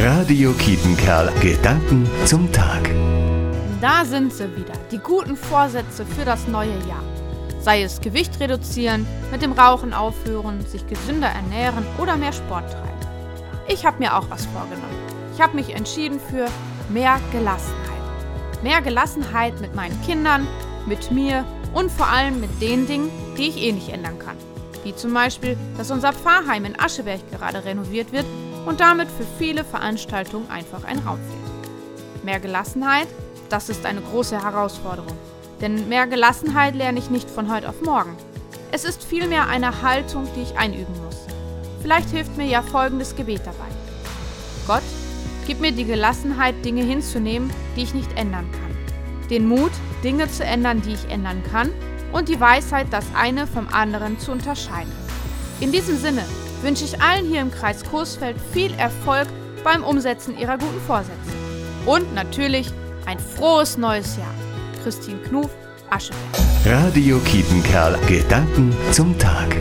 Radio Kietenkerl. Gedanken zum Tag. Da sind sie wieder, die guten Vorsätze für das neue Jahr. Sei es Gewicht reduzieren, mit dem Rauchen aufhören, sich gesünder ernähren oder mehr Sport treiben. Ich habe mir auch was vorgenommen. Ich habe mich entschieden für mehr Gelassenheit. Mehr Gelassenheit mit meinen Kindern, mit mir und vor allem mit den Dingen, die ich eh nicht ändern kann. Wie zum Beispiel, dass unser Pfarrheim in Ascheberg gerade renoviert wird und damit für viele Veranstaltungen einfach ein Raum fehlt. Mehr Gelassenheit, das ist eine große Herausforderung. Denn mehr Gelassenheit lerne ich nicht von heute auf morgen. Es ist vielmehr eine Haltung, die ich einüben muss. Vielleicht hilft mir ja folgendes Gebet dabei. Gott, gib mir die Gelassenheit, Dinge hinzunehmen, die ich nicht ändern kann. Den Mut, Dinge zu ändern, die ich ändern kann. Und die Weisheit, das eine vom anderen zu unterscheiden. In diesem Sinne wünsche ich allen hier im Kreis Coesfeld viel Erfolg beim Umsetzen ihrer guten Vorsätze. Und natürlich ein frohes neues Jahr. Christine Knuf, Ascheberg. Radio Kietenkerl. Gedanken zum Tag.